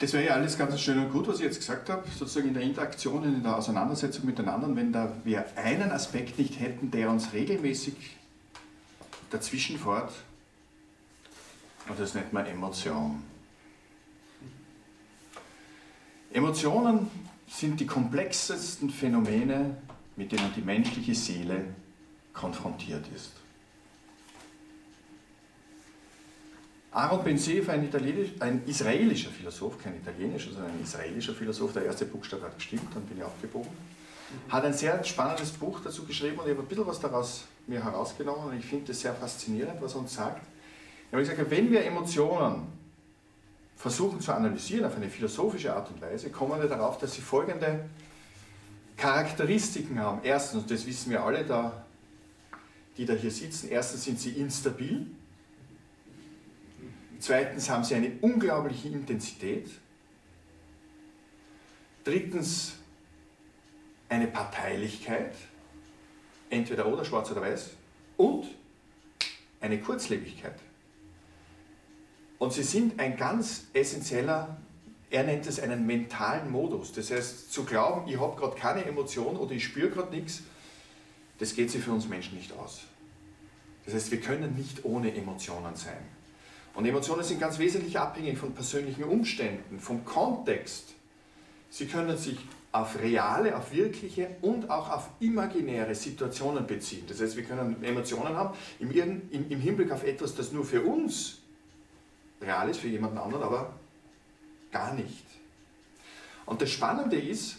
Das wäre ja alles ganz schön und gut, was ich jetzt gesagt habe, sozusagen in der Interaktion, in der Auseinandersetzung miteinander, wenn da wir einen Aspekt nicht hätten, der uns regelmäßig dazwischen fährt, und das nennt man Emotion. Emotionen sind die komplexesten Phänomene, mit denen die menschliche Seele konfrontiert ist. Aaron Ben Seif, ein, ein, israelischer Philosoph, kein italienischer, sondern ein israelischer Philosoph, der erste Buchstabe hat gestimmt, dann bin ich aufgebogen, hat ein sehr spannendes Buch dazu geschrieben und ich habe ein bisschen was daraus mir herausgenommen und ich finde es sehr faszinierend, was er uns sagt. Er hat gesagt, wenn wir Emotionen versuchen zu analysieren auf eine philosophische Art und Weise, kommen wir darauf, dass sie folgende Charakteristiken haben. Erstens, und das wissen wir alle, da, die da hier sitzen, erstens sind sie instabil, zweitens haben sie eine unglaubliche Intensität, drittens eine Parteilichkeit, entweder oder, schwarz oder weiß, und eine Kurzlebigkeit. Und sie sind ein ganz essentieller, er nennt es einen mentalen Modus. Das heißt, zu glauben, ich habe gerade keine Emotion oder ich spüre gerade nichts, das geht sich für uns Menschen nicht aus. Das heißt, wir können nicht ohne Emotionen sein. Und Emotionen sind ganz wesentlich abhängig von persönlichen Umständen, vom Kontext. Sie können sich auf reale, auf wirkliche und auch auf imaginäre Situationen beziehen. Das heißt, wir können Emotionen haben im, im, im Hinblick auf etwas, das nur für uns real ist, für jemanden anderen, aber gar nicht. Und das Spannende ist,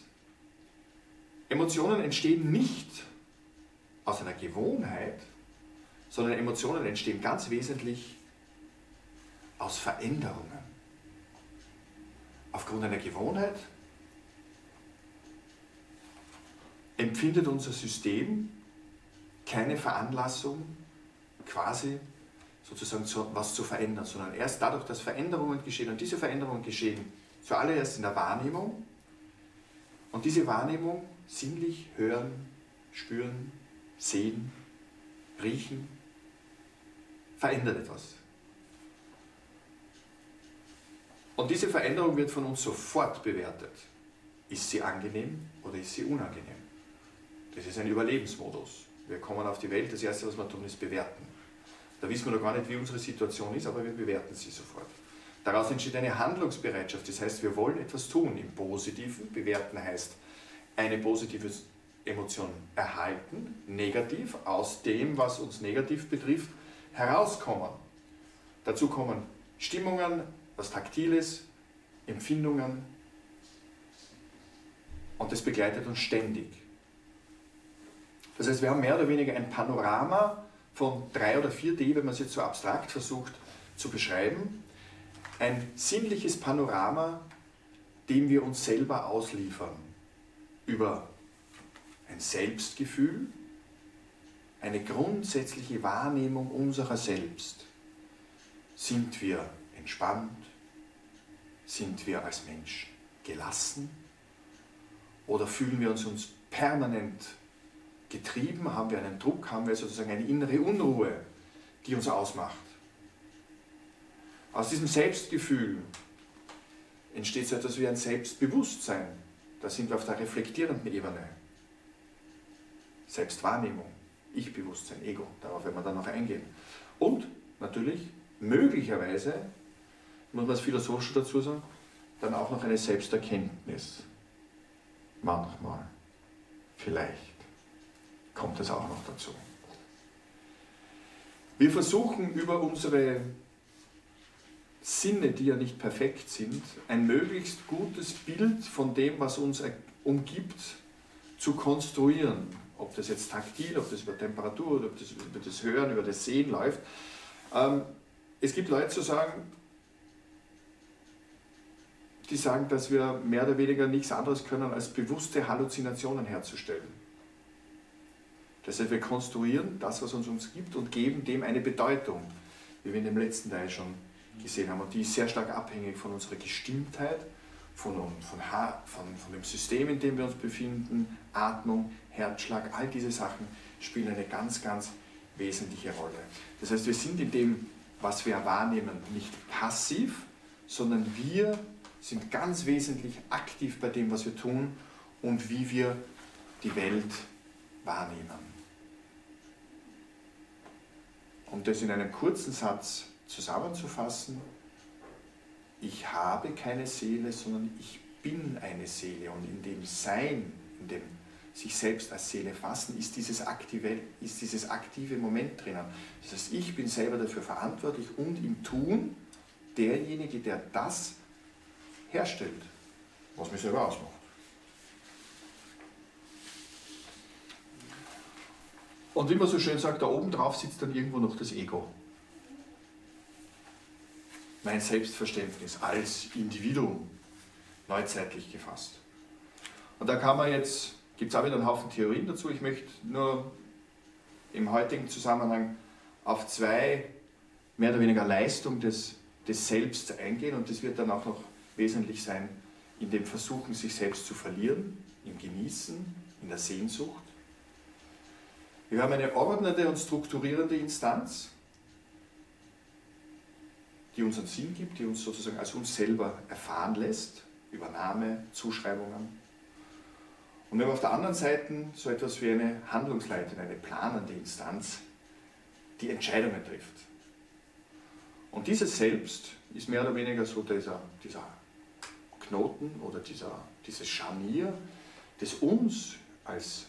Emotionen entstehen nicht aus einer Gewohnheit, sondern Emotionen entstehen ganz wesentlich aus Veränderungen. Aufgrund einer Gewohnheit empfindet unser System keine Veranlassung, quasi sozusagen zu, was zu verändern, sondern erst dadurch, dass Veränderungen geschehen. Und diese Veränderungen geschehen zuallererst in der Wahrnehmung. Und diese Wahrnehmung sinnlich hören, spüren, sehen, riechen, verändert etwas. Und diese Veränderung wird von uns sofort bewertet. Ist sie angenehm oder ist sie unangenehm? Das ist ein Überlebensmodus. Wir kommen auf die Welt, das Erste, was wir tun, ist bewerten. Da wissen wir noch gar nicht, wie unsere Situation ist, aber wir bewerten sie sofort. Daraus entsteht eine Handlungsbereitschaft, das heißt, wir wollen etwas tun. Im Positiven, bewerten heißt, eine positive Emotion erhalten, negativ, aus dem, was uns negativ betrifft, herauskommen. Dazu kommen Stimmungen, was Taktiles, Empfindungen und das begleitet uns ständig. Das heißt, wir haben mehr oder weniger ein Panorama von 3 oder 4D, wenn man es jetzt so abstrakt versucht zu beschreiben. Ein sinnliches Panorama, dem wir uns selber ausliefern. Über ein Selbstgefühl, eine grundsätzliche Wahrnehmung unserer selbst. Sind wir entspannt? Sind wir als Mensch gelassen? Oder fühlen wir uns, uns permanent getrieben, haben wir einen Druck, haben wir sozusagen eine innere Unruhe, die uns ausmacht. Aus diesem Selbstgefühl entsteht so etwas wie ein Selbstbewusstsein. Da sind wir auf der reflektierenden Ebene. Selbstwahrnehmung, Ich-Bewusstsein, Ego, darauf werden wir dann noch eingehen. Und natürlich, möglicherweise, muss man es philosophisch dazu sagen, dann auch noch eine Selbsterkenntnis. Manchmal, vielleicht kommt es auch noch dazu. Wir versuchen über unsere Sinne, die ja nicht perfekt sind, ein möglichst gutes Bild von dem, was uns umgibt, zu konstruieren. Ob das jetzt taktil, ob das über Temperatur ob das über das Hören, über das Sehen läuft. Ähm, es gibt Leute, zu sagen, die sagen, dass wir mehr oder weniger nichts anderes können, als bewusste Halluzinationen herzustellen. Das heißt, wir konstruieren das, was uns umgibt und geben dem eine Bedeutung, wie wir in dem letzten Teil schon gesehen haben. Und die ist sehr stark abhängig von unserer Gestimmtheit, von, von, von, von dem System, in dem wir uns befinden, Atmung, Herzschlag, all diese Sachen spielen eine ganz, ganz wesentliche Rolle. Das heißt, wir sind in dem, was wir wahrnehmen, nicht passiv, sondern wir sind ganz wesentlich aktiv bei dem, was wir tun und wie wir die Welt wahrnehmen. Um das in einem kurzen Satz zusammenzufassen, ich habe keine Seele, sondern ich bin eine Seele und in dem Sein, in dem sich selbst als Seele fassen, ist dieses aktive, ist dieses aktive Moment drinnen. Das heißt, ich bin selber dafür verantwortlich und im Tun derjenige, der das herstellt, was mich selber ausmacht. Und wie man so schön sagt, da oben drauf sitzt dann irgendwo noch das Ego. Mein Selbstverständnis als Individuum, neuzeitlich gefasst. Und da kann man jetzt, gibt es auch wieder einen Haufen Theorien dazu. Ich möchte nur im heutigen Zusammenhang auf zwei mehr oder weniger Leistungen des, des Selbst eingehen und das wird dann auch noch wesentlich sein in dem Versuchen, sich selbst zu verlieren, im Genießen, in der Sehnsucht. Wir haben eine ordnende und strukturierende Instanz, die unseren Sinn gibt, die uns sozusagen als uns selber erfahren lässt, Übernahme, Zuschreibungen. Und wir haben auf der anderen Seite so etwas wie eine Handlungsleitung, eine planende Instanz, die Entscheidungen trifft. Und dieses Selbst ist mehr oder weniger so dieser, dieser Knoten oder dieser, dieses Scharnier, das uns als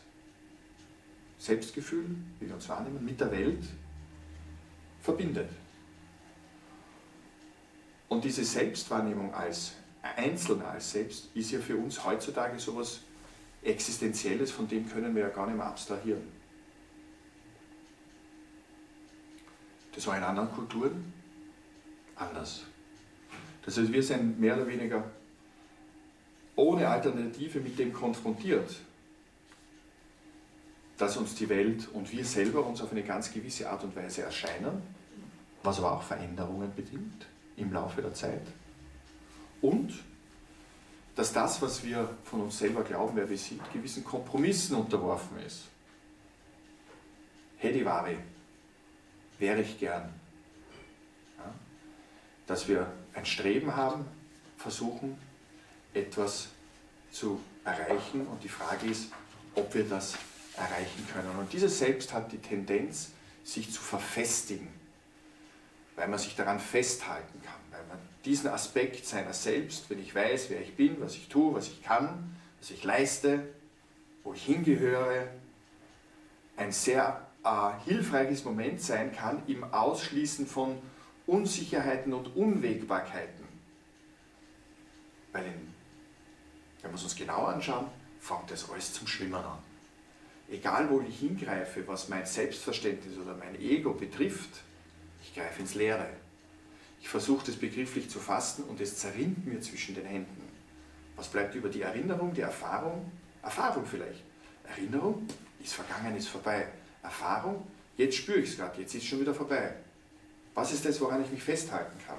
Selbstgefühl, wie wir uns wahrnehmen, mit der Welt verbindet. Und diese Selbstwahrnehmung als Einzelner, als Selbst, ist ja für uns heutzutage so etwas Existenzielles, von dem können wir ja gar nicht mehr abstrahieren. Das war in anderen Kulturen anders. Das heißt, wir sind mehr oder weniger ohne Alternative mit dem konfrontiert, dass uns die Welt und wir selber uns auf eine ganz gewisse Art und Weise erscheinen, was aber auch Veränderungen bedingt im Laufe der Zeit. Und dass das, was wir von uns selber glauben, wer wir sind, gewissen Kompromissen unterworfen ist. Ware, wäre ich gern. Ja? Dass wir ein Streben haben, versuchen, etwas zu erreichen und die Frage ist, ob wir das erreichen können. Und dieses Selbst hat die Tendenz, sich zu verfestigen, weil man sich daran festhalten kann, weil man diesen Aspekt seiner selbst, wenn ich weiß, wer ich bin, was ich tue, was ich kann, was ich leiste, wo ich hingehöre, ein sehr äh, hilfreiches Moment sein kann im Ausschließen von Unsicherheiten und Unwägbarkeiten. Weil in, wenn wir es uns genau anschauen, fängt das alles zum Schwimmen an egal wo ich hingreife, was mein Selbstverständnis oder mein Ego betrifft, ich greife ins Leere. Ich versuche das begrifflich zu fassen und es zerrinnt mir zwischen den Händen. Was bleibt über die Erinnerung, die Erfahrung? Erfahrung vielleicht. Erinnerung ist vergangen, ist vorbei. Erfahrung, jetzt spüre ich es gerade, jetzt ist es schon wieder vorbei. Was ist das, woran ich mich festhalten kann?